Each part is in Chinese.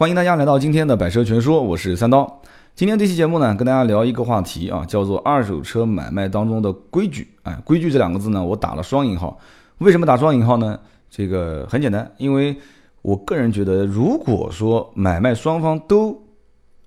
欢迎大家来到今天的百车全说，我是三刀。今天这期节目呢，跟大家聊一个话题啊，叫做二手车买卖当中的规矩。哎，规矩这两个字呢，我打了双引号。为什么打双引号呢？这个很简单，因为我个人觉得，如果说买卖双方都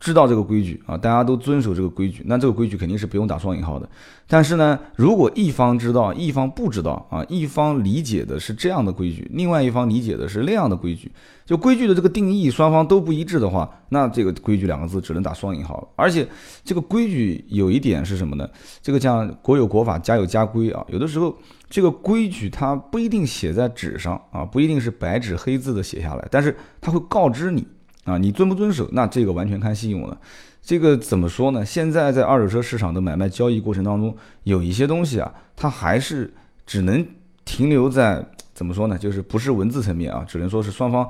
知道这个规矩啊，大家都遵守这个规矩，那这个规矩肯定是不用打双引号的。但是呢，如果一方知道，一方不知道啊，一方理解的是这样的规矩，另外一方理解的是那样的规矩，就规矩的这个定义双方都不一致的话，那这个规矩两个字只能打双引号了。而且这个规矩有一点是什么呢？这个叫国有国法，家有家规啊。有的时候这个规矩它不一定写在纸上啊，不一定是白纸黑字的写下来，但是它会告知你。啊，你遵不遵守？那这个完全看信用了。这个怎么说呢？现在在二手车市场的买卖交易过程当中，有一些东西啊，它还是只能停留在怎么说呢？就是不是文字层面啊，只能说是双方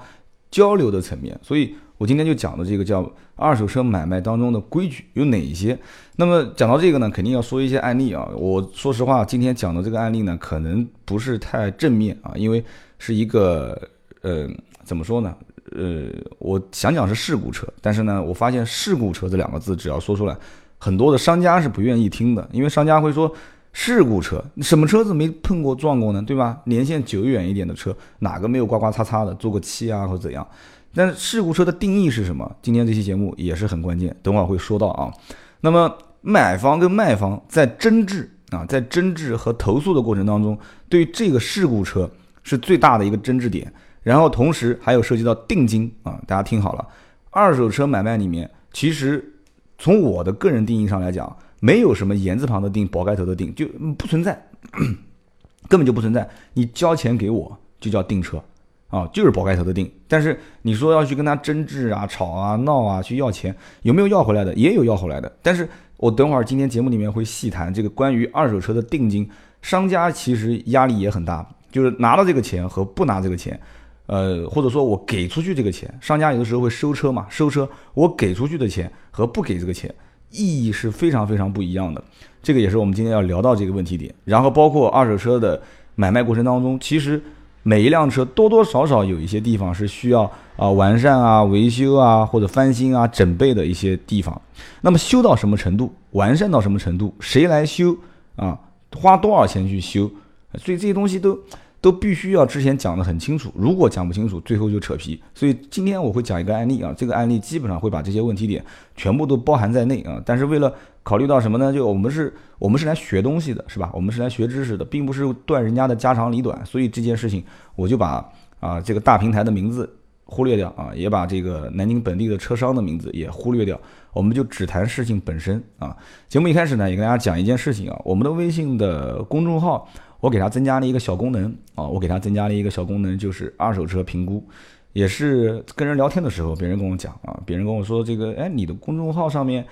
交流的层面。所以我今天就讲的这个叫二手车买卖当中的规矩有哪一些。那么讲到这个呢，肯定要说一些案例啊。我说实话，今天讲的这个案例呢，可能不是太正面啊，因为是一个呃，怎么说呢？呃，我想讲是事故车，但是呢，我发现事故车这两个字只要说出来，很多的商家是不愿意听的，因为商家会说事故车，什么车子没碰过撞过呢？对吧？年限久远一点的车，哪个没有刮刮擦擦的，做过漆啊或者怎样？但是事故车的定义是什么？今天这期节目也是很关键，等会儿会说到啊。那么买方跟卖方在争执啊，在争执和投诉的过程当中，对这个事故车是最大的一个争执点。然后同时还有涉及到定金啊，大家听好了，二手车买卖里面，其实从我的个人定义上来讲，没有什么言字旁的定、宝盖头的定，就不存在，根本就不存在。你交钱给我就叫订车啊，就是宝盖头的定。但是你说要去跟他争执啊、吵啊、闹啊，去要钱，有没有要回来的？也有要回来的。但是我等会儿今天节目里面会细谈这个关于二手车的定金，商家其实压力也很大，就是拿到这个钱和不拿这个钱。呃，或者说我给出去这个钱，商家有的时候会收车嘛，收车，我给出去的钱和不给这个钱，意义是非常非常不一样的。这个也是我们今天要聊到这个问题点。然后包括二手车的买卖过程当中，其实每一辆车多多少少有一些地方是需要啊完善啊、维修啊或者翻新啊、整备的一些地方。那么修到什么程度，完善到什么程度，谁来修啊？花多少钱去修？所以这些东西都。都必须要之前讲得很清楚，如果讲不清楚，最后就扯皮。所以今天我会讲一个案例啊，这个案例基本上会把这些问题点全部都包含在内啊。但是为了考虑到什么呢？就我们是，我们是来学东西的，是吧？我们是来学知识的，并不是断人家的家长里短。所以这件事情，我就把啊这个大平台的名字忽略掉啊，也把这个南京本地的车商的名字也忽略掉，我们就只谈事情本身啊。节目一开始呢，也跟大家讲一件事情啊，我们的微信的公众号。我给它增加了一个小功能啊，我给它增加了一个小功能，就是二手车评估，也是跟人聊天的时候，别人跟我讲啊，别人跟我说这个，哎，你的公众号上面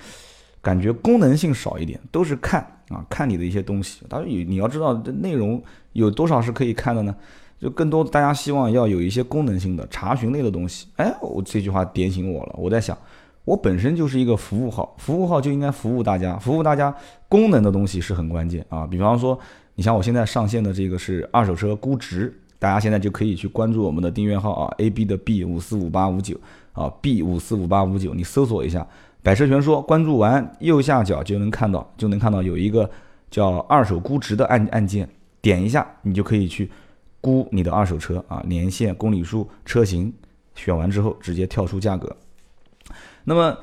感觉功能性少一点，都是看啊，看你的一些东西。他说你你要知道这内容有多少是可以看的呢？就更多大家希望要有一些功能性的查询类的东西。哎，我这句话点醒我了，我在想，我本身就是一个服务号，服务号就应该服务大家，服务大家功能的东西是很关键啊，比方说。你像我现在上线的这个是二手车估值，大家现在就可以去关注我们的订阅号啊，A B 的 B 五四五八五九啊，B 五四五八五九，你搜索一下“百车全说”，关注完右下角就能看到，就能看到有一个叫二手估值的按按键，点一下你就可以去估你的二手车啊，年限、公里数、车型，选完之后直接跳出价格。那么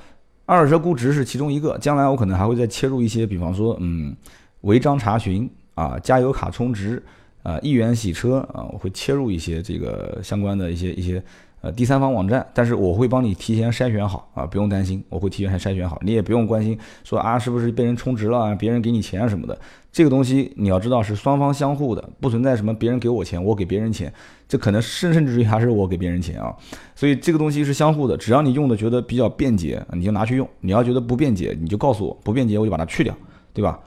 二手车估值是其中一个，将来我可能还会再切入一些，比方说嗯，违章查询。啊，加油卡充值，啊，一元洗车啊，我会切入一些这个相关的一些一些呃第三方网站，但是我会帮你提前筛选好啊，不用担心，我会提前筛选好，你也不用关心说啊是不是被人充值了，别人给你钱什么的，这个东西你要知道是双方相互的，不存在什么别人给我钱，我给别人钱，这可能甚甚至于还是我给别人钱啊，所以这个东西是相互的，只要你用的觉得比较便捷，你就拿去用；你要觉得不便捷，你就告诉我不便捷，我就把它去掉，对吧？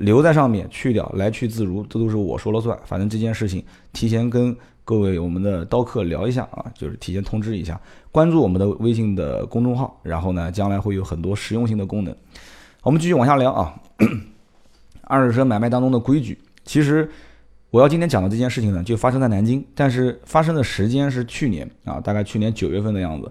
留在上面去掉，来去自如，这都是我说了算。反正这件事情提前跟各位我们的刀客聊一下啊，就是提前通知一下，关注我们的微信的公众号，然后呢，将来会有很多实用性的功能。我们继续往下聊啊，二手车买卖当中的规矩。其实我要今天讲的这件事情呢，就发生在南京，但是发生的时间是去年啊，大概去年九月份的样子。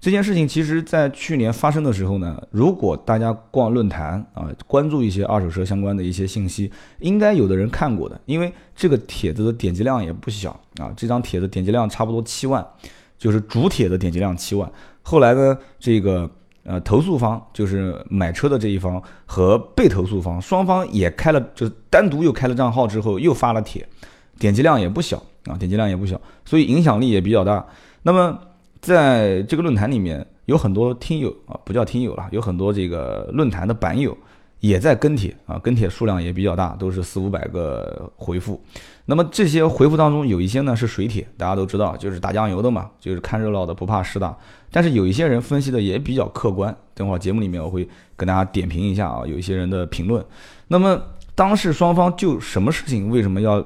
这件事情其实，在去年发生的时候呢，如果大家逛论坛啊，关注一些二手车相关的一些信息，应该有的人看过的，因为这个帖子的点击量也不小啊，这张帖子点击量差不多七万，就是主帖的点击量七万。后来呢，这个呃投诉方就是买车的这一方和被投诉方双方也开了，就是单独又开了账号之后又发了帖，点击量也不小啊，点击量也不小，所以影响力也比较大。那么。在这个论坛里面，有很多听友啊，不叫听友了，有很多这个论坛的版友也在跟帖啊，跟帖数量也比较大，都是四五百个回复。那么这些回复当中，有一些呢是水帖，大家都知道，就是打酱油的嘛，就是看热闹的不怕事大。但是有一些人分析的也比较客观，等会儿节目里面我会跟大家点评一下啊，有一些人的评论。那么当事双方就什么事情，为什么要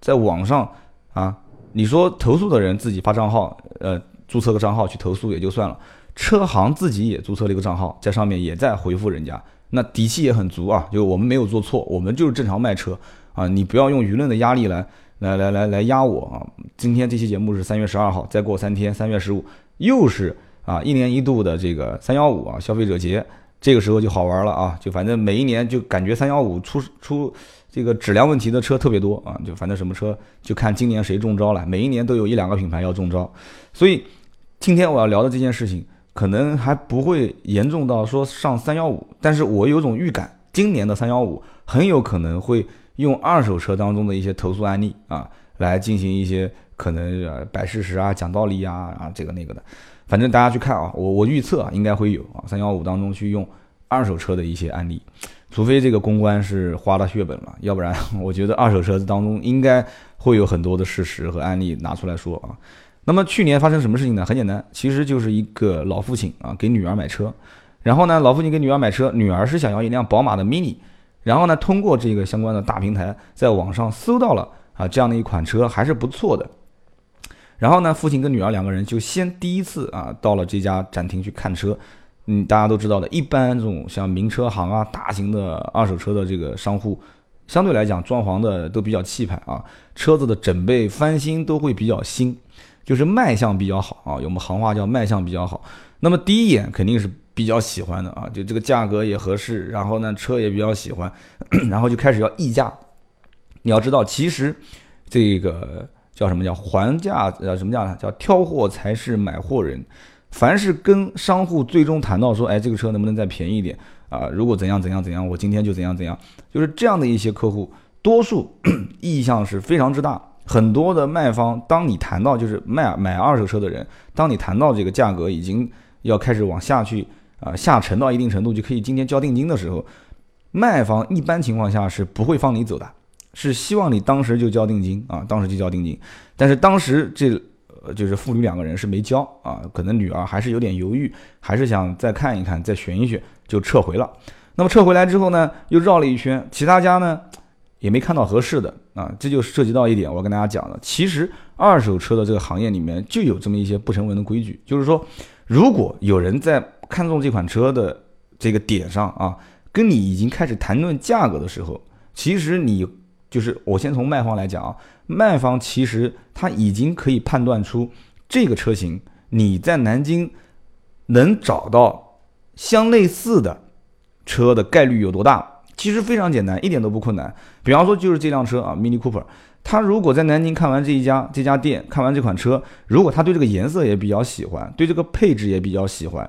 在网上啊？你说投诉的人自己发账号，呃。注册个账号去投诉也就算了，车行自己也注册了一个账号，在上面也在回复人家，那底气也很足啊，就我们没有做错，我们就是正常卖车啊，你不要用舆论的压力来来来来来压我啊。今天这期节目是三月十二号，再过三天三月十五又是啊一年一度的这个三幺五啊消费者节，这个时候就好玩了啊，就反正每一年就感觉三幺五出出这个质量问题的车特别多啊，就反正什么车就看今年谁中招了，每一年都有一两个品牌要中招，所以。今天我要聊的这件事情，可能还不会严重到说上三幺五，但是我有种预感，今年的三幺五很有可能会用二手车当中的一些投诉案例啊，来进行一些可能摆事实啊、讲道理啊啊这个那个的，反正大家去看啊，我我预测啊应该会有啊三幺五当中去用二手车的一些案例，除非这个公关是花了血本了，要不然我觉得二手车子当中应该会有很多的事实和案例拿出来说啊。那么去年发生什么事情呢？很简单，其实就是一个老父亲啊给女儿买车，然后呢，老父亲给女儿买车，女儿是想要一辆宝马的 Mini，然后呢，通过这个相关的大平台，在网上搜到了啊这样的一款车还是不错的，然后呢，父亲跟女儿两个人就先第一次啊到了这家展厅去看车，嗯，大家都知道的，一般这种像名车行啊、大型的二手车的这个商户，相对来讲装潢的都比较气派啊，车子的整备翻新都会比较新。就是卖相比较好啊，我们行话叫卖相比较好。那么第一眼肯定是比较喜欢的啊，就这个价格也合适，然后呢车也比较喜欢，然后就开始要议价。你要知道，其实这个叫什么叫还价呃什么价呢？叫挑货才是买货人。凡是跟商户最终谈到说，哎，这个车能不能再便宜一点啊？如果怎样怎样怎样，我今天就怎样怎样，就是这样的一些客户，多数 意向是非常之大。很多的卖方，当你谈到就是卖买二手车的人，当你谈到这个价格已经要开始往下去啊下沉到一定程度，就可以今天交定金的时候，卖方一般情况下是不会放你走的，是希望你当时就交定金啊，当时就交定金。但是当时这呃就是父女两个人是没交啊，可能女儿还是有点犹豫，还是想再看一看，再选一选，就撤回了。那么撤回来之后呢，又绕了一圈，其他家呢？也没看到合适的啊，这就涉及到一点，我跟大家讲的，其实二手车的这个行业里面就有这么一些不成文的规矩，就是说，如果有人在看中这款车的这个点上啊，跟你已经开始谈论价格的时候，其实你就是我先从卖方来讲啊，卖方其实他已经可以判断出这个车型你在南京能找到相类似的车的概率有多大。其实非常简单，一点都不困难。比方说，就是这辆车啊，Mini Cooper，他如果在南京看完这一家这家店，看完这款车，如果他对这个颜色也比较喜欢，对这个配置也比较喜欢，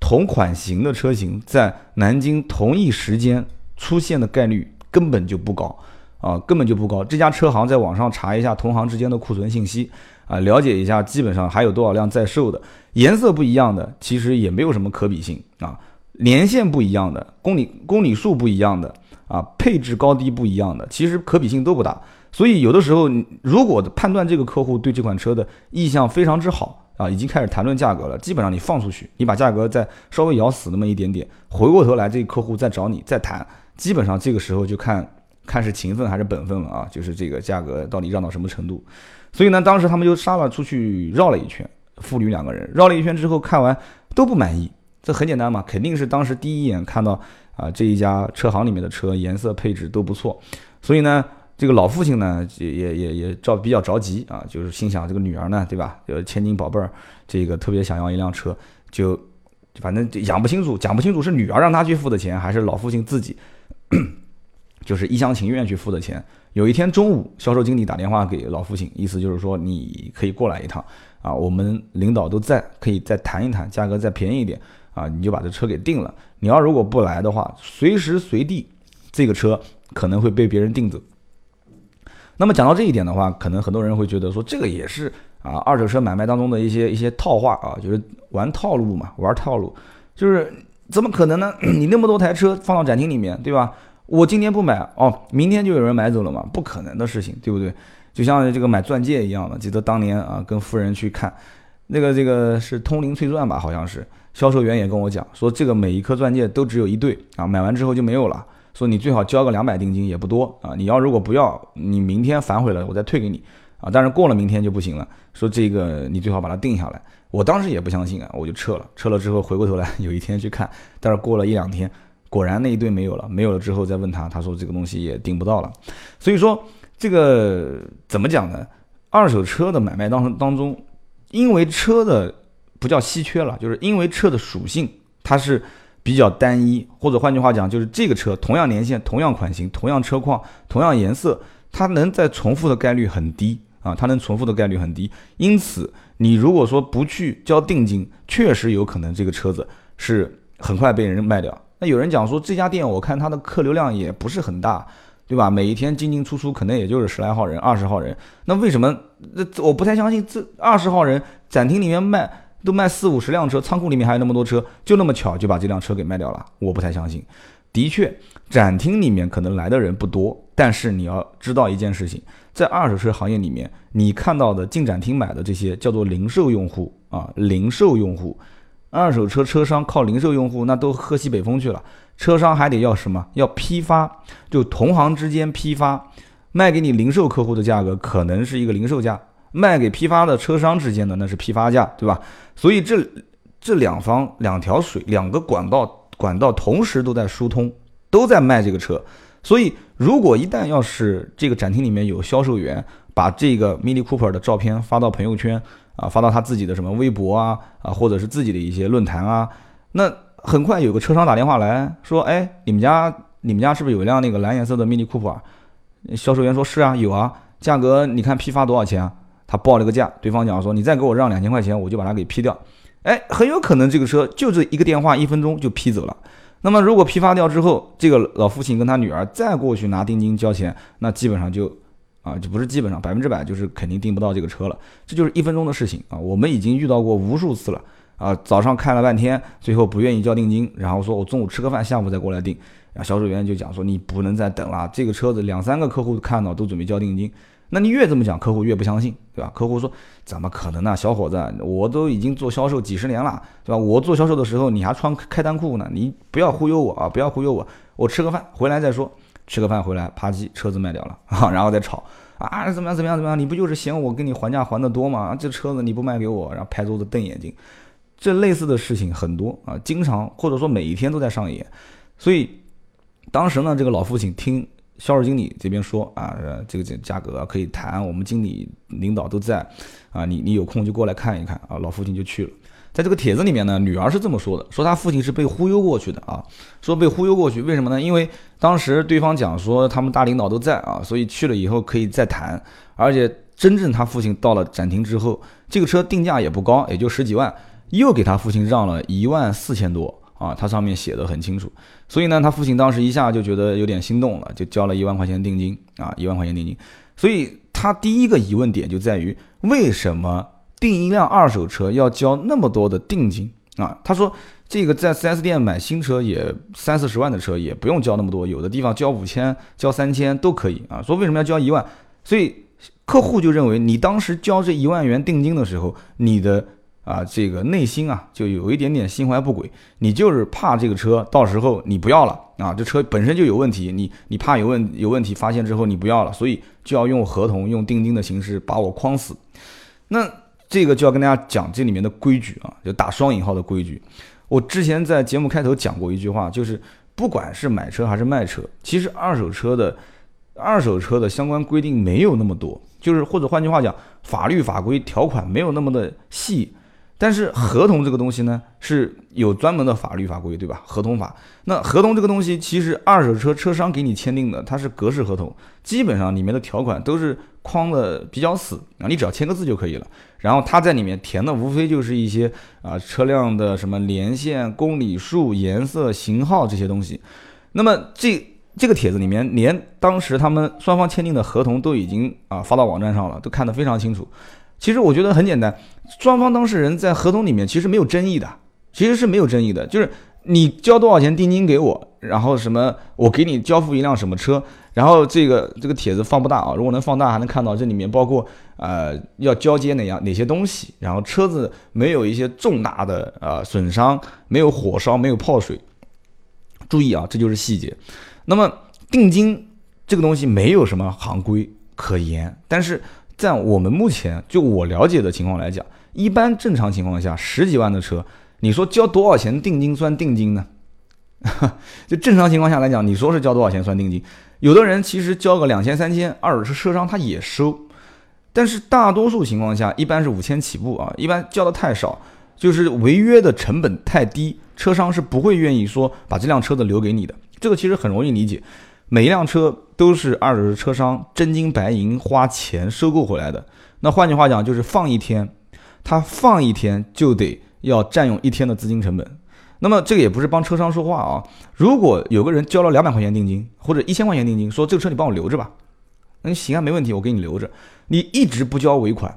同款型的车型在南京同一时间出现的概率根本就不高啊，根本就不高。这家车行在网上查一下同行之间的库存信息啊，了解一下基本上还有多少辆在售的，颜色不一样的，其实也没有什么可比性啊。年限不一样的，公里公里数不一样的，啊，配置高低不一样的，其实可比性都不大。所以有的时候，如果判断这个客户对这款车的意向非常之好啊，已经开始谈论价格了，基本上你放出去，你把价格再稍微咬死那么一点点，回过头来这个客户再找你再谈，基本上这个时候就看看是情分还是本分了啊，就是这个价格到底让到什么程度。所以呢，当时他们就杀了出去绕了一圈，父女两个人绕了一圈之后，看完都不满意。这很简单嘛，肯定是当时第一眼看到啊这一家车行里面的车颜色配置都不错，所以呢这个老父亲呢，也也也也着比较着急啊，就是心想这个女儿呢，对吧？呃，千金宝贝儿，这个特别想要一辆车，就反正讲不清楚，讲不清楚是女儿让他去付的钱，还是老父亲自己，就是一厢情愿去付的钱。有一天中午，销售经理打电话给老父亲，意思就是说你可以过来一趟啊，我们领导都在，可以再谈一谈，价格再便宜一点啊，你就把这车给定了。你要如果不来的话，随时随地这个车可能会被别人订走。那么讲到这一点的话，可能很多人会觉得说，这个也是啊，二手车买卖当中的一些一些套话啊，就是玩套路嘛，玩套路，就是怎么可能呢？你那么多台车放到展厅里面，对吧？我今天不买哦，明天就有人买走了嘛？不可能的事情，对不对？就像这个买钻戒一样的，记得当年啊，跟夫人去看，那个这个是通灵翠钻吧，好像是，销售员也跟我讲说，这个每一颗钻戒都只有一对啊，买完之后就没有了。说你最好交个两百定金也不多啊，你要如果不要，你明天反悔了，我再退给你啊。但是过了明天就不行了。说这个你最好把它定下来。我当时也不相信啊，我就撤了。撤了之后回过头来，有一天去看，但是过了一两天，果然那一对没有了。没有了之后再问他，他说这个东西也订不到了。所以说这个怎么讲呢？二手车的买卖当当中，因为车的不叫稀缺了，就是因为车的属性它是。比较单一，或者换句话讲，就是这个车同样年限、同样款型、同样车况、同样颜色，它能再重复的概率很低啊，它能重复的概率很低。因此，你如果说不去交定金，确实有可能这个车子是很快被人卖掉。那有人讲说，这家店我看它的客流量也不是很大，对吧？每一天进进出出可能也就是十来号人、二十号人。那为什么？那我不太相信这二十号人展厅里面卖。都卖四五十辆车，仓库里面还有那么多车，就那么巧就把这辆车给卖掉了，我不太相信。的确，展厅里面可能来的人不多，但是你要知道一件事情，在二手车行业里面，你看到的进展厅买的这些叫做零售用户啊，零售用户，二手车车商靠零售用户那都喝西北风去了，车商还得要什么？要批发，就同行之间批发，卖给你零售客户的价格可能是一个零售价。卖给批发的车商之间的那是批发价，对吧？所以这这两方两条水两个管道管道同时都在疏通，都在卖这个车。所以如果一旦要是这个展厅里面有销售员把这个 Mini Cooper 的照片发到朋友圈啊，发到他自己的什么微博啊啊，或者是自己的一些论坛啊，那很快有个车商打电话来说，哎，你们家你们家是不是有一辆那个蓝颜色的 Mini Cooper？销售员说是啊，有啊，价格你看批发多少钱啊？他报了个价，对方讲说你再给我让两千块钱，我就把它给批掉。哎，很有可能这个车就这一个电话，一分钟就批走了。那么如果批发掉之后，这个老父亲跟他女儿再过去拿定金交钱，那基本上就啊，就不是基本上百分之百就是肯定订不到这个车了。这就是一分钟的事情啊，我们已经遇到过无数次了啊。早上看了半天，最后不愿意交定金，然后说我中午吃个饭，下午再过来订。然后销售员就讲说你不能再等了，这个车子两三个客户看到都准备交定金。那你越这么讲，客户越不相信，对吧？客户说：“怎么可能呢，小伙子，我都已经做销售几十年了，对吧？我做销售的时候你还穿开裆裤呢，你不要忽悠我啊！不要忽悠我，我吃个饭回来再说。吃个饭回来，啪叽，车子卖掉了啊，然后再吵啊，怎么样怎么样怎么样？你不就是嫌我跟你还价还的多吗？这车子你不卖给我，然后拍桌子瞪眼睛，这类似的事情很多啊，经常或者说每一天都在上演。所以当时呢，这个老父亲听。销售经理这边说啊，这个这价格可以谈，我们经理领导都在，啊，你你有空就过来看一看啊。老父亲就去了。在这个帖子里面呢，女儿是这么说的，说他父亲是被忽悠过去的啊，说被忽悠过去，为什么呢？因为当时对方讲说他们大领导都在啊，所以去了以后可以再谈。而且真正他父亲到了展厅之后，这个车定价也不高，也就十几万，又给他父亲让了一万四千多。啊，他上面写的很清楚，所以呢，他父亲当时一下就觉得有点心动了，就交了一万块钱定金啊，一万块钱定金。所以他第一个疑问点就在于，为什么订一辆二手车要交那么多的定金啊？他说，这个在 4S 店买新车也三四十万的车也不用交那么多，有的地方交五千、交三千都可以啊。说为什么要交一万？所以客户就认为你当时交这一万元定金的时候，你的。啊，这个内心啊，就有一点点心怀不轨。你就是怕这个车到时候你不要了啊，这车本身就有问题，你你怕有问有问题发现之后你不要了，所以就要用合同、用定金的形式把我框死。那这个就要跟大家讲这里面的规矩啊，就打双引号的规矩。我之前在节目开头讲过一句话，就是不管是买车还是卖车，其实二手车的。二手车的相关规定没有那么多，就是或者换句话讲，法律法规条款没有那么的细。但是合同这个东西呢，是有专门的法律法规，对吧？合同法。那合同这个东西，其实二手车车商给你签订的，它是格式合同，基本上里面的条款都是框的比较死啊，你只要签个字就可以了。然后他在里面填的无非就是一些啊车辆的什么年限、公里数、颜色、型号这些东西。那么这这个帖子里面，连当时他们双方签订的合同都已经啊发到网站上了，都看得非常清楚。其实我觉得很简单，双方当事人在合同里面其实没有争议的，其实是没有争议的，就是你交多少钱定金给我，然后什么我给你交付一辆什么车，然后这个这个帖子放不大啊，如果能放大还能看到这里面包括呃要交接哪样哪些东西，然后车子没有一些重大的呃损伤，没有火烧，没有泡水，注意啊，这就是细节。那么定金这个东西没有什么行规可言，但是。在我们目前就我了解的情况来讲，一般正常情况下十几万的车，你说交多少钱定金算定金呢？就正常情况下来讲，你说是交多少钱算定金？有的人其实交个两千三千，二手车车商他也收，但是大多数情况下一般是五千起步啊，一般交的太少，就是违约的成本太低，车商是不会愿意说把这辆车子留给你的。这个其实很容易理解。每一辆车都是二手车商真金白银花钱收购回来的。那换句话讲，就是放一天，他放一天就得要占用一天的资金成本。那么这个也不是帮车商说话啊。如果有个人交了两百块钱定金或者一千块钱定金，说这个车你帮我留着吧，那行啊，没问题，我给你留着。你一直不交尾款，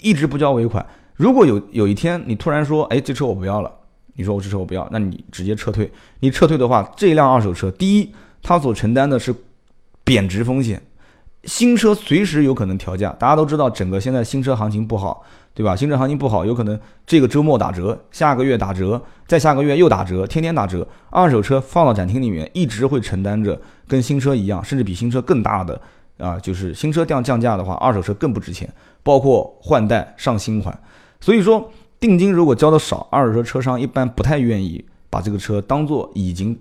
一直不交尾款。如果有有一天你突然说，哎，这车我不要了，你说我这车我不要，那你直接撤退。你撤退的话，这辆二手车，第一。它所承担的是贬值风险，新车随时有可能调价。大家都知道，整个现在新车行情不好，对吧？新车行情不好，有可能这个周末打折，下个月打折，再下个月又打折，天天打折。二手车放到展厅里面，一直会承担着跟新车一样，甚至比新车更大的啊，就是新车降降价的话，二手车更不值钱，包括换代上新款。所以说，定金如果交的少，二手车车商一般不太愿意把这个车当做已经。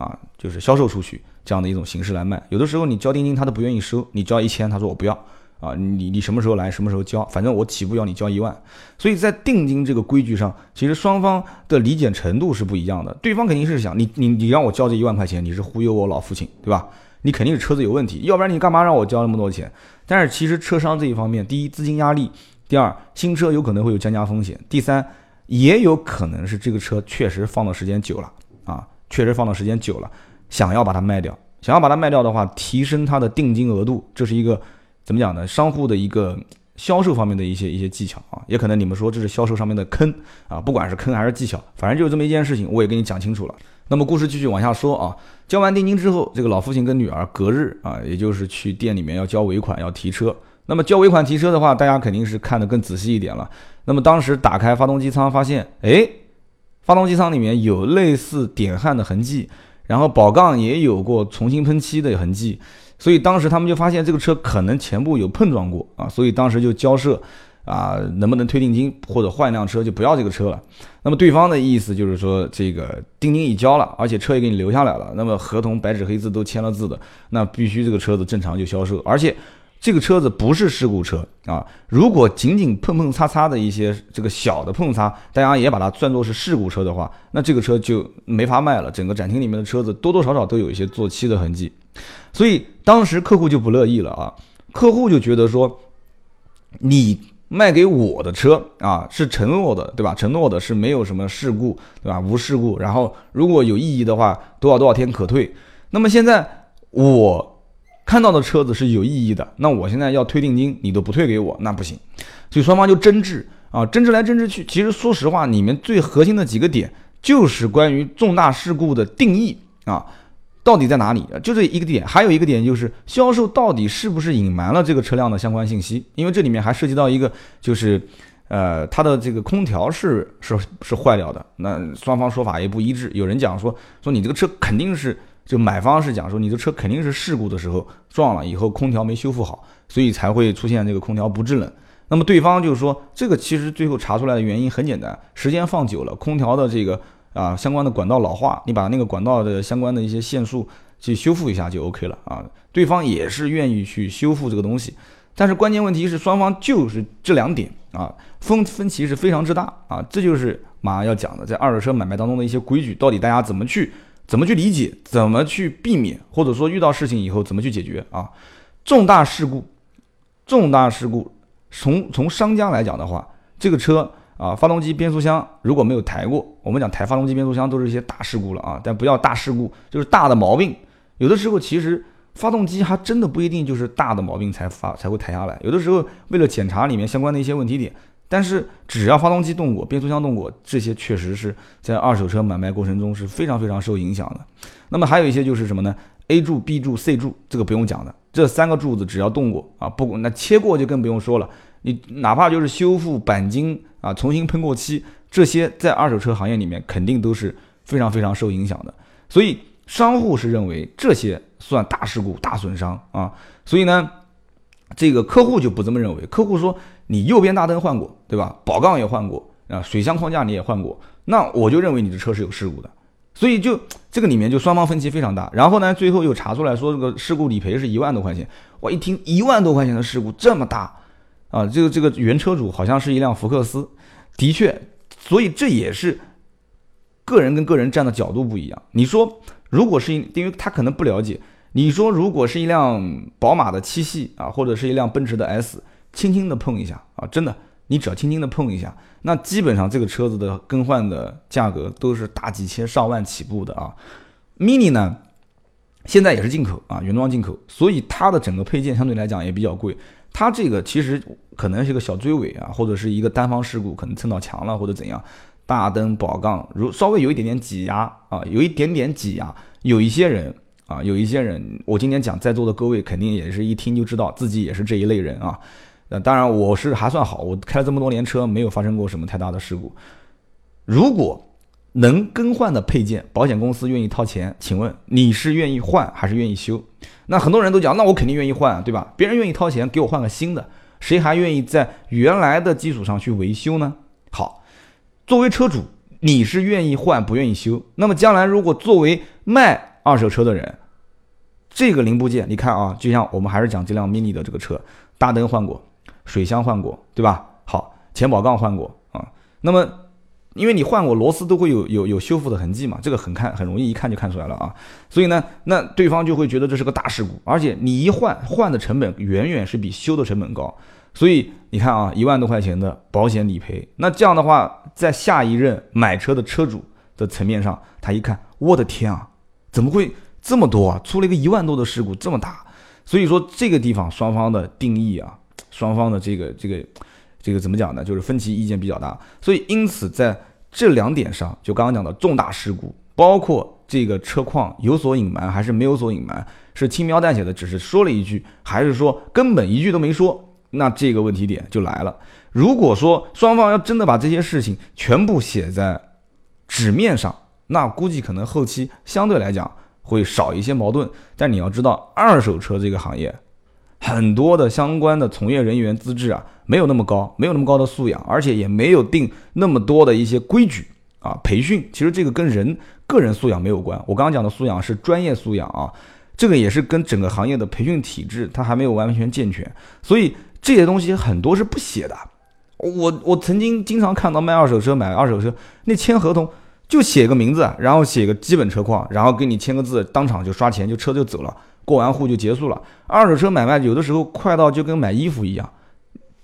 啊，就是销售出去这样的一种形式来卖，有的时候你交定金他都不愿意收，你交一千，他说我不要啊，你你什么时候来什么时候交，反正我起步要你交一万，所以在定金这个规矩上，其实双方的理解程度是不一样的，对方肯定是想你你你让我交这一万块钱，你是忽悠我老父亲对吧？你肯定是车子有问题，要不然你干嘛让我交那么多钱？但是其实车商这一方面，第一资金压力，第二新车有可能会有降价风险，第三也有可能是这个车确实放的时间久了啊。确实放的时间久了，想要把它卖掉，想要把它卖掉的话，提升它的定金额度，这是一个怎么讲呢？商户的一个销售方面的一些一些技巧啊，也可能你们说这是销售上面的坑啊，不管是坑还是技巧，反正就是这么一件事情，我也跟你讲清楚了。那么故事继续往下说啊，交完定金之后，这个老父亲跟女儿隔日啊，也就是去店里面要交尾款要提车。那么交尾款提车的话，大家肯定是看得更仔细一点了。那么当时打开发动机舱，发现哎。发动机舱里面有类似点焊的痕迹，然后宝杠也有过重新喷漆的痕迹，所以当时他们就发现这个车可能前部有碰撞过啊，所以当时就交涉啊，能不能退定金或者换一辆车就不要这个车了。那么对方的意思就是说，这个定金已交了，而且车也给你留下来了，那么合同白纸黑字都签了字的，那必须这个车子正常就销售，而且。这个车子不是事故车啊！如果仅仅碰碰擦擦的一些这个小的碰擦，大家也把它算作是事故车的话，那这个车就没法卖了。整个展厅里面的车子多多少少都有一些做漆的痕迹，所以当时客户就不乐意了啊！客户就觉得说，你卖给我的车啊是承诺的，对吧？承诺的是没有什么事故，对吧？无事故，然后如果有异议的话，多少多少天可退。那么现在我。看到的车子是有意义的，那我现在要退定金，你都不退给我，那不行，所以双方就争执啊，争执来争执去。其实说实话，里面最核心的几个点就是关于重大事故的定义啊，到底在哪里？就这一个点，还有一个点就是销售到底是不是隐瞒了这个车辆的相关信息？因为这里面还涉及到一个，就是呃，它的这个空调是是是坏掉的，那双方说法也不一致。有人讲说说你这个车肯定是。就买方是讲说，你的车肯定是事故的时候撞了以后，空调没修复好，所以才会出现这个空调不制冷。那么对方就是说，这个其实最后查出来的原因很简单，时间放久了，空调的这个啊相关的管道老化，你把那个管道的相关的一些线束去修复一下就 OK 了啊。对方也是愿意去修复这个东西，但是关键问题是双方就是这两点啊，分分歧是非常之大啊。这就是马上要讲的，在二手车买卖当中的一些规矩，到底大家怎么去怎么去理解，怎么去避免，或者说遇到事情以后怎么去解决啊？重大事故，重大事故，从从商家来讲的话，这个车。啊，发动机、变速箱如果没有抬过，我们讲抬发动机、变速箱都是一些大事故了啊。但不要大事故，就是大的毛病。有的时候其实发动机还真的不一定就是大的毛病才发才会抬下来。有的时候为了检查里面相关的一些问题点，但是只要发动机动过、变速箱动过，这些确实是在二手车买卖过程中是非常非常受影响的。那么还有一些就是什么呢？A 柱、B 柱、C 柱，这个不用讲的，这三个柱子只要动过啊，不那切过就更不用说了。你哪怕就是修复钣金。啊，重新喷过漆，这些在二手车行业里面肯定都是非常非常受影响的。所以商户是认为这些算大事故、大损伤啊。所以呢，这个客户就不这么认为。客户说你右边大灯换过，对吧？保杠也换过啊，水箱框架你也换过，那我就认为你的车是有事故的。所以就这个里面就双方分歧非常大。然后呢，最后又查出来说这个事故理赔是一万多块钱。我一听一万多块钱的事故这么大。啊，这个这个原车主好像是一辆福克斯，的确，所以这也是个人跟个人站的角度不一样。你说，如果是因为他可能不了解，你说如果是一辆宝马的七系啊，或者是一辆奔驰的 S，轻轻的碰一下啊，真的，你只要轻轻的碰一下，那基本上这个车子的更换的价格都是大几千上万起步的啊。Mini 呢，现在也是进口啊，原装进口，所以它的整个配件相对来讲也比较贵。它这个其实可能是一个小追尾啊，或者是一个单方事故，可能蹭到墙了或者怎样。大灯保杠如稍微有一点点挤压啊，有一点点挤压。有一些人啊，有一些人，我今天讲在座的各位肯定也是一听就知道自己也是这一类人啊。那当然我是还算好，我开了这么多年车，没有发生过什么太大的事故。如果能更换的配件，保险公司愿意掏钱，请问你是愿意换还是愿意修？那很多人都讲，那我肯定愿意换，对吧？别人愿意掏钱给我换个新的，谁还愿意在原来的基础上去维修呢？好，作为车主，你是愿意换不愿意修？那么将来如果作为卖二手车的人，这个零部件，你看啊，就像我们还是讲这辆 mini 的这个车，大灯换过，水箱换过，对吧？好，前保杠换过啊，那么。因为你换过螺丝都会有有有修复的痕迹嘛，这个很看很容易一看就看出来了啊，所以呢，那对方就会觉得这是个大事故，而且你一换换的成本远远是比修的成本高，所以你看啊，一万多块钱的保险理赔，那这样的话，在下一任买车的车主的层面上，他一看，我的天啊，怎么会这么多啊？出了一个一万多的事故这么大，所以说这个地方双方的定义啊，双方的这个这个。这个怎么讲呢？就是分歧意见比较大，所以因此在这两点上，就刚刚讲的重大事故，包括这个车况有所隐瞒还是没有所隐瞒，是轻描淡写的，只是说了一句，还是说根本一句都没说，那这个问题点就来了。如果说双方要真的把这些事情全部写在纸面上，那估计可能后期相对来讲会少一些矛盾。但你要知道，二手车这个行业。很多的相关的从业人员资质啊，没有那么高，没有那么高的素养，而且也没有定那么多的一些规矩啊。培训其实这个跟人个人素养没有关，我刚刚讲的素养是专业素养啊，这个也是跟整个行业的培训体制它还没有完全健全，所以这些东西很多是不写的。我我曾经经常看到卖二手车买二手车，那签合同就写个名字，然后写个基本车况，然后给你签个字，当场就刷钱，就车就走了。过完户就结束了。二手车买卖有的时候快到就跟买衣服一样，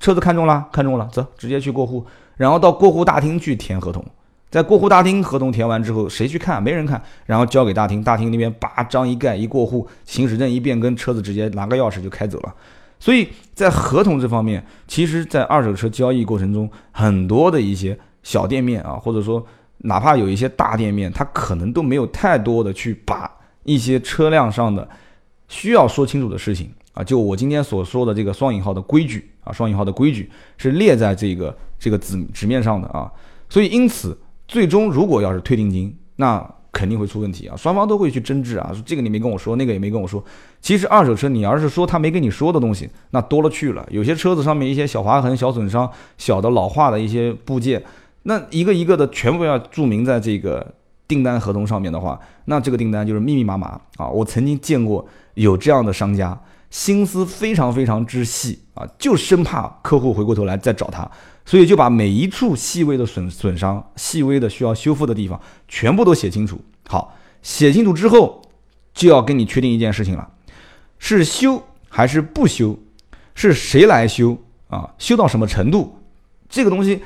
车子看中了，看中了，走，直接去过户，然后到过户大厅去填合同。在过户大厅合同填完之后，谁去看？没人看，然后交给大厅，大厅那边叭章一盖，一过户，行驶证一变更，车子直接拿个钥匙就开走了。所以在合同这方面，其实，在二手车交易过程中，很多的一些小店面啊，或者说哪怕有一些大店面，它可能都没有太多的去把一些车辆上的。需要说清楚的事情。啊，就我今天所说的这个双引号的规矩啊，双引号的规矩是列在这个这个纸纸面上的啊，所以因此最终如果要是退定金，那肯定会出问题啊，双方都会去争执啊，说这个你没跟我说，那个也没跟我说。其实二手车你要是说他没跟你说的东西，那多了去了，有些车子上面一些小划痕、小损伤、小的老化的一些部件，那一个一个的全部要注明在这个订单合同上面的话，那这个订单就是密密麻麻啊。我曾经见过有这样的商家，心思非常非常之细啊，就生怕客户回过头来再找他，所以就把每一处细微的损损伤、细微的需要修复的地方全部都写清楚。好，写清楚之后，就要跟你确定一件事情了：是修还是不修？是谁来修啊？修到什么程度？这个东西，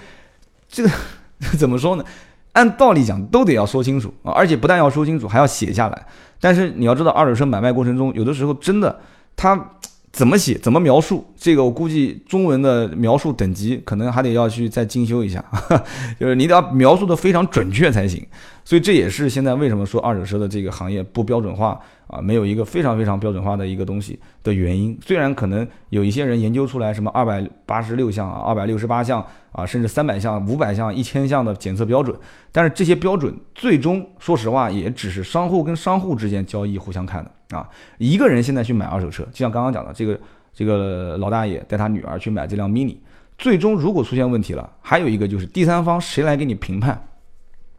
这个 怎么说呢？按道理讲都得要说清楚啊，而且不但要说清楚，还要写下来。但是你要知道，二手车买卖过程中，有的时候真的，他怎么写、怎么描述，这个我估计中文的描述等级可能还得要去再精修一下，就是你得要描述的非常准确才行。所以这也是现在为什么说二手车的这个行业不标准化。啊，没有一个非常非常标准化的一个东西的原因。虽然可能有一些人研究出来什么二百八十六项啊、二百六十八项啊，甚至三百项、五百项、一千项的检测标准，但是这些标准最终说实话也只是商户跟商户之间交易互相看的啊。一个人现在去买二手车，就像刚刚讲的这个这个老大爷带他女儿去买这辆 mini，最终如果出现问题了，还有一个就是第三方谁来给你评判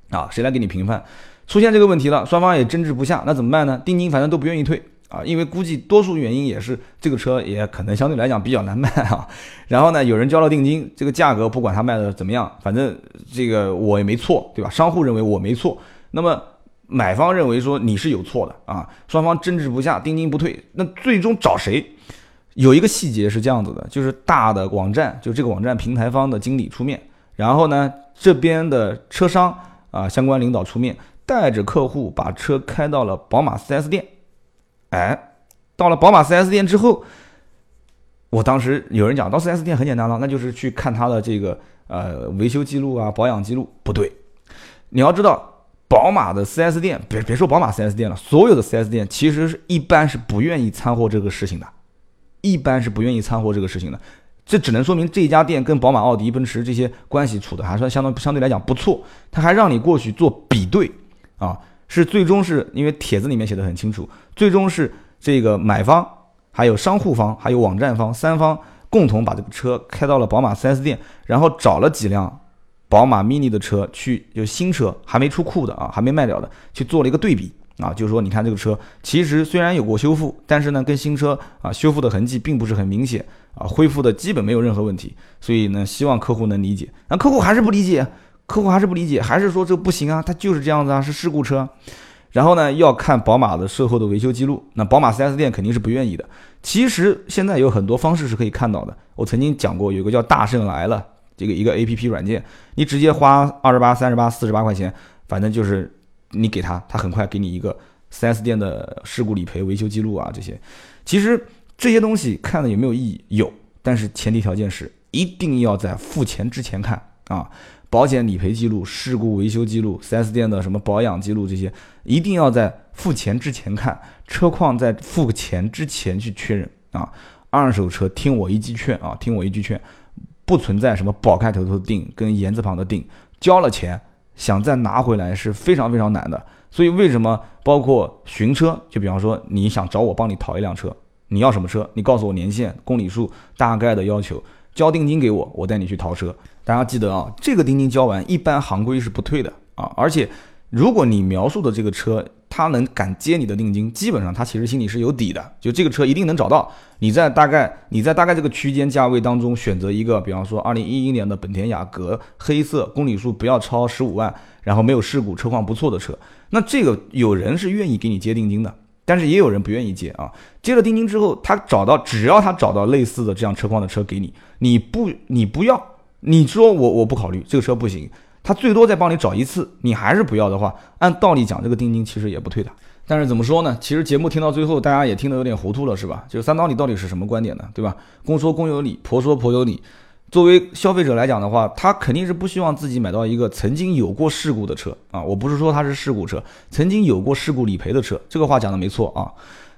啊？谁来给你评判？出现这个问题了，双方也争执不下，那怎么办呢？定金反正都不愿意退啊，因为估计多数原因也是这个车也可能相对来讲比较难卖啊。然后呢，有人交了定金，这个价格不管他卖的怎么样，反正这个我也没错，对吧？商户认为我没错，那么买方认为说你是有错的啊，双方争执不下，定金不退，那最终找谁？有一个细节是这样子的，就是大的网站，就这个网站平台方的经理出面，然后呢这边的车商啊相关领导出面。带着客户把车开到了宝马 4S 店，哎，到了宝马 4S 店之后，我当时有人讲到 4S 店很简单了，那就是去看他的这个呃维修记录啊、保养记录。不对，你要知道，宝马的 4S 店，别别说宝马 4S 店了，所有的 4S 店其实是一般是不愿意掺和这个事情的，一般是不愿意掺和这个事情的。这只能说明这家店跟宝马、奥迪、奔驰这些关系处的还算相当相对来讲不错，他还让你过去做比对。啊，是最终是因为帖子里面写的很清楚，最终是这个买方、还有商户方、还有网站方三方共同把这个车开到了宝马 4S 店，然后找了几辆宝马 Mini 的车去，就新车还没出库的啊，还没卖掉的，去做了一个对比啊，就是说你看这个车其实虽然有过修复，但是呢跟新车啊修复的痕迹并不是很明显啊，恢复的基本没有任何问题，所以呢希望客户能理解，那客户还是不理解。客户还是不理解，还是说这不行啊？它就是这样子啊，是事故车。然后呢，要看宝马的售后的维修记录。那宝马 4S 店肯定是不愿意的。其实现在有很多方式是可以看到的。我曾经讲过，有个叫大圣来了这个一个 APP 软件，你直接花二十八、三十八、四十八块钱，反正就是你给他，他很快给你一个 4S 店的事故理赔、维修记录啊这些。其实这些东西看了有没有意义？有，但是前提条件是一定要在付钱之前看啊。保险理赔记录、事故维修记录、4S 店的什么保养记录这些，一定要在付钱之前看，车况在付钱之前去确认啊。二手车听我一句劝啊，听我一句劝，不存在什么宝开头的定跟言字旁的定，交了钱想再拿回来是非常非常难的。所以为什么包括寻车，就比方说你想找我帮你淘一辆车，你要什么车？你告诉我年限、公里数、大概的要求，交定金给我，我带你去淘车。大家记得啊，这个定金交完，一般行规是不退的啊。而且，如果你描述的这个车，他能敢接你的定金，基本上他其实心里是有底的，就这个车一定能找到。你在大概你在大概这个区间价位当中选择一个，比方说二零一一年的本田雅阁黑色，公里数不要超十五万，然后没有事故，车况不错的车，那这个有人是愿意给你接定金的，但是也有人不愿意接啊。接了定金之后，他找到只要他找到类似的这样车况的车给你，你不你不要。你说我我不考虑这个车不行，他最多再帮你找一次，你还是不要的话，按道理讲这个定金其实也不退的。但是怎么说呢？其实节目听到最后，大家也听得有点糊涂了，是吧？就是三刀你到底是什么观点呢？对吧？公说公有理，婆说婆有理。作为消费者来讲的话，他肯定是不希望自己买到一个曾经有过事故的车啊。我不是说它是事故车，曾经有过事故理赔的车，这个话讲的没错啊。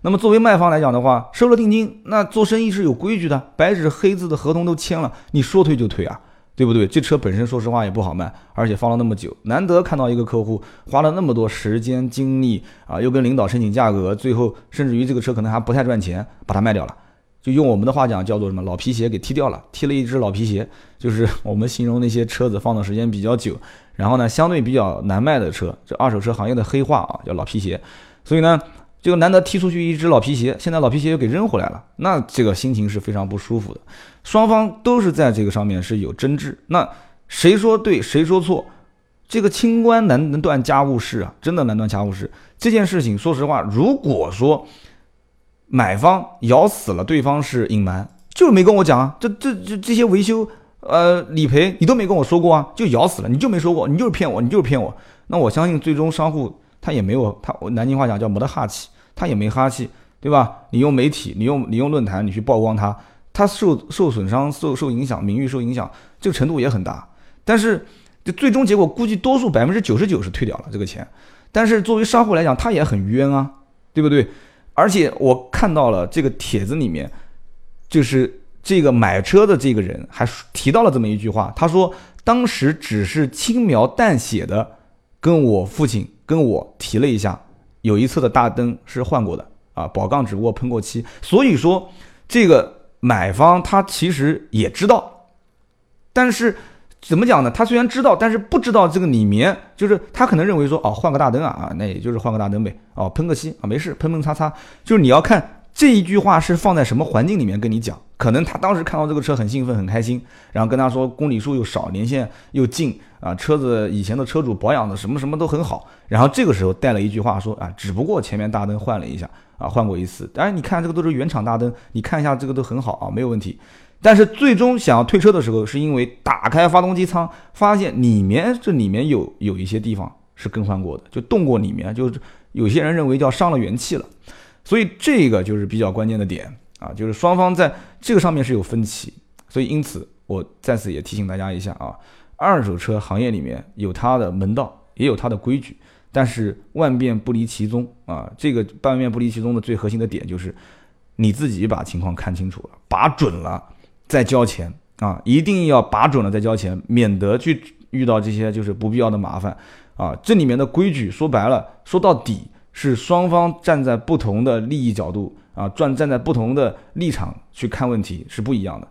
那么作为卖方来讲的话，收了定金，那做生意是有规矩的，白纸黑字的合同都签了，你说退就退啊。对不对？这车本身说实话也不好卖，而且放了那么久，难得看到一个客户花了那么多时间精力啊，又跟领导申请价格，最后甚至于这个车可能还不太赚钱，把它卖掉了。就用我们的话讲叫做什么老皮鞋给踢掉了，踢了一只老皮鞋，就是我们形容那些车子放的时间比较久，然后呢相对比较难卖的车，这二手车行业的黑话啊叫老皮鞋，所以呢这个难得踢出去一只老皮鞋，现在老皮鞋又给扔回来了，那这个心情是非常不舒服的，双方都是在这个上面是有争执，那谁说对谁说错，这个清官难能断家务事啊，真的难断家务事，这件事情说实话，如果说。买方咬死了，对方是隐瞒，就是没跟我讲啊。这这这这些维修，呃，理赔你都没跟我说过啊，就咬死了，你就没说过，你就是骗我，你就是骗我。那我相信最终商户他也没有他，南京话讲叫没得哈气，他也没哈气，对吧？你用媒体，你用你用论坛，你去曝光他，他受受损伤、受受影响，名誉受影响，这个程度也很大。但是这最终结果估计多数百分之九十九是退掉了这个钱，但是作为商户来讲，他也很冤啊，对不对？而且我看到了这个帖子里面，就是这个买车的这个人还提到了这么一句话，他说当时只是轻描淡写的跟我父亲跟我提了一下，有一侧的大灯是换过的啊，宝杠只不过喷过漆，所以说这个买方他其实也知道，但是。怎么讲呢？他虽然知道，但是不知道这个里面，就是他可能认为说，哦，换个大灯啊，啊，那也就是换个大灯呗，哦，喷个漆啊，没事，喷喷擦擦。就是你要看这一句话是放在什么环境里面跟你讲。可能他当时看到这个车很兴奋很开心，然后跟他说公里数又少，年限又近啊，车子以前的车主保养的什么什么都很好。然后这个时候带了一句话说啊，只不过前面大灯换了一下啊，换过一次。当然你看这个都是原厂大灯，你看一下这个都很好啊，没有问题。但是最终想要退车的时候，是因为打开发动机舱，发现里面这里面有有一些地方是更换过的，就动过里面，就是有些人认为叫伤了元气了，所以这个就是比较关键的点啊，就是双方在这个上面是有分歧，所以因此我在此也提醒大家一下啊，二手车行业里面有它的门道，也有它的规矩，但是万变不离其宗啊，这个万变不离其宗的最核心的点就是你自己把情况看清楚了，把准了。再交钱啊，一定要把准了再交钱，免得去遇到这些就是不必要的麻烦啊。这里面的规矩说白了，说到底是双方站在不同的利益角度啊，站站在不同的立场去看问题是不一样的。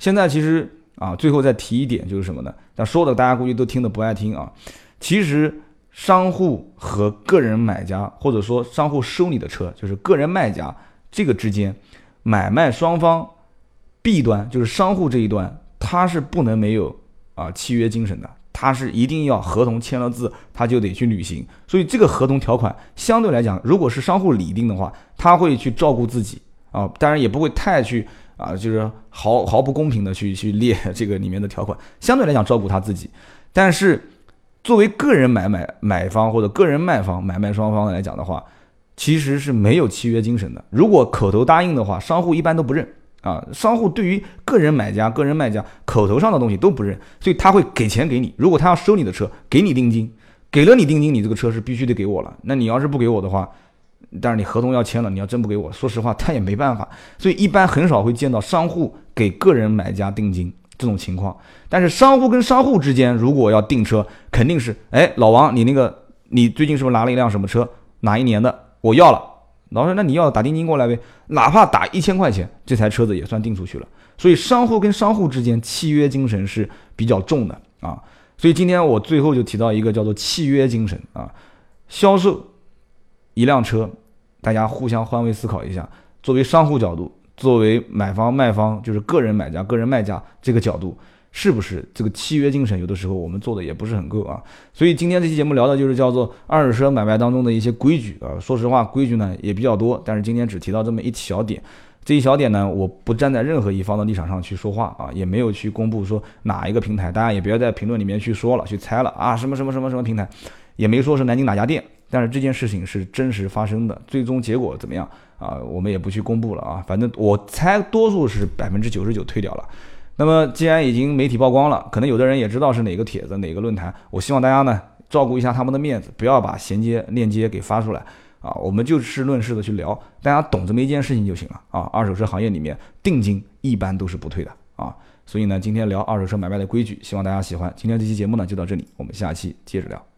现在其实啊，最后再提一点就是什么呢？但说的大家估计都听得不爱听啊。其实商户和个人买家，或者说商户收你的车，就是个人卖家这个之间买卖双方。弊端就是商户这一端，他是不能没有啊契约精神的，他是一定要合同签了字，他就得去履行。所以这个合同条款相对来讲，如果是商户拟定的话，他会去照顾自己啊，当然也不会太去啊，就是毫毫不公平的去去列这个里面的条款，相对来讲照顾他自己。但是作为个人买买买方或者个人卖方买卖双方来讲的话，其实是没有契约精神的。如果口头答应的话，商户一般都不认。啊，商户对于个人买家、个人卖家口头上的东西都不认，所以他会给钱给你。如果他要收你的车，给你定金，给了你定金，你这个车是必须得给我了。那你要是不给我的话，但是你合同要签了，你要真不给我，说实话他也没办法。所以一般很少会见到商户给个人买家定金这种情况。但是商户跟商户之间如果要订车，肯定是，哎，老王，你那个你最近是不是拿了一辆什么车？哪一年的？我要了。老师，那你要打定金过来呗，哪怕打一千块钱，这台车子也算定出去了。所以商户跟商户之间契约精神是比较重的啊。所以今天我最后就提到一个叫做契约精神啊。销售一辆车，大家互相换位思考一下，作为商户角度，作为买方卖方，就是个人买家、个人卖家这个角度。是不是这个契约精神，有的时候我们做的也不是很够啊？所以今天这期节目聊的就是叫做二手车买卖当中的一些规矩啊。说实话，规矩呢也比较多，但是今天只提到这么一小点。这一小点呢，我不站在任何一方的立场上去说话啊，也没有去公布说哪一个平台，大家也不要在评论里面去说了，去猜了啊，什么什么什么什么平台，也没说是南京哪家店。但是这件事情是真实发生的，最终结果怎么样啊？我们也不去公布了啊。反正我猜多数是百分之九十九退掉了。那么，既然已经媒体曝光了，可能有的人也知道是哪个帖子、哪个论坛。我希望大家呢照顾一下他们的面子，不要把衔接链接给发出来啊。我们就事论事的去聊，大家懂这么一件事情就行了啊。二手车行业里面定金一般都是不退的啊。所以呢，今天聊二手车买卖的规矩，希望大家喜欢。今天这期节目呢就到这里，我们下期接着聊。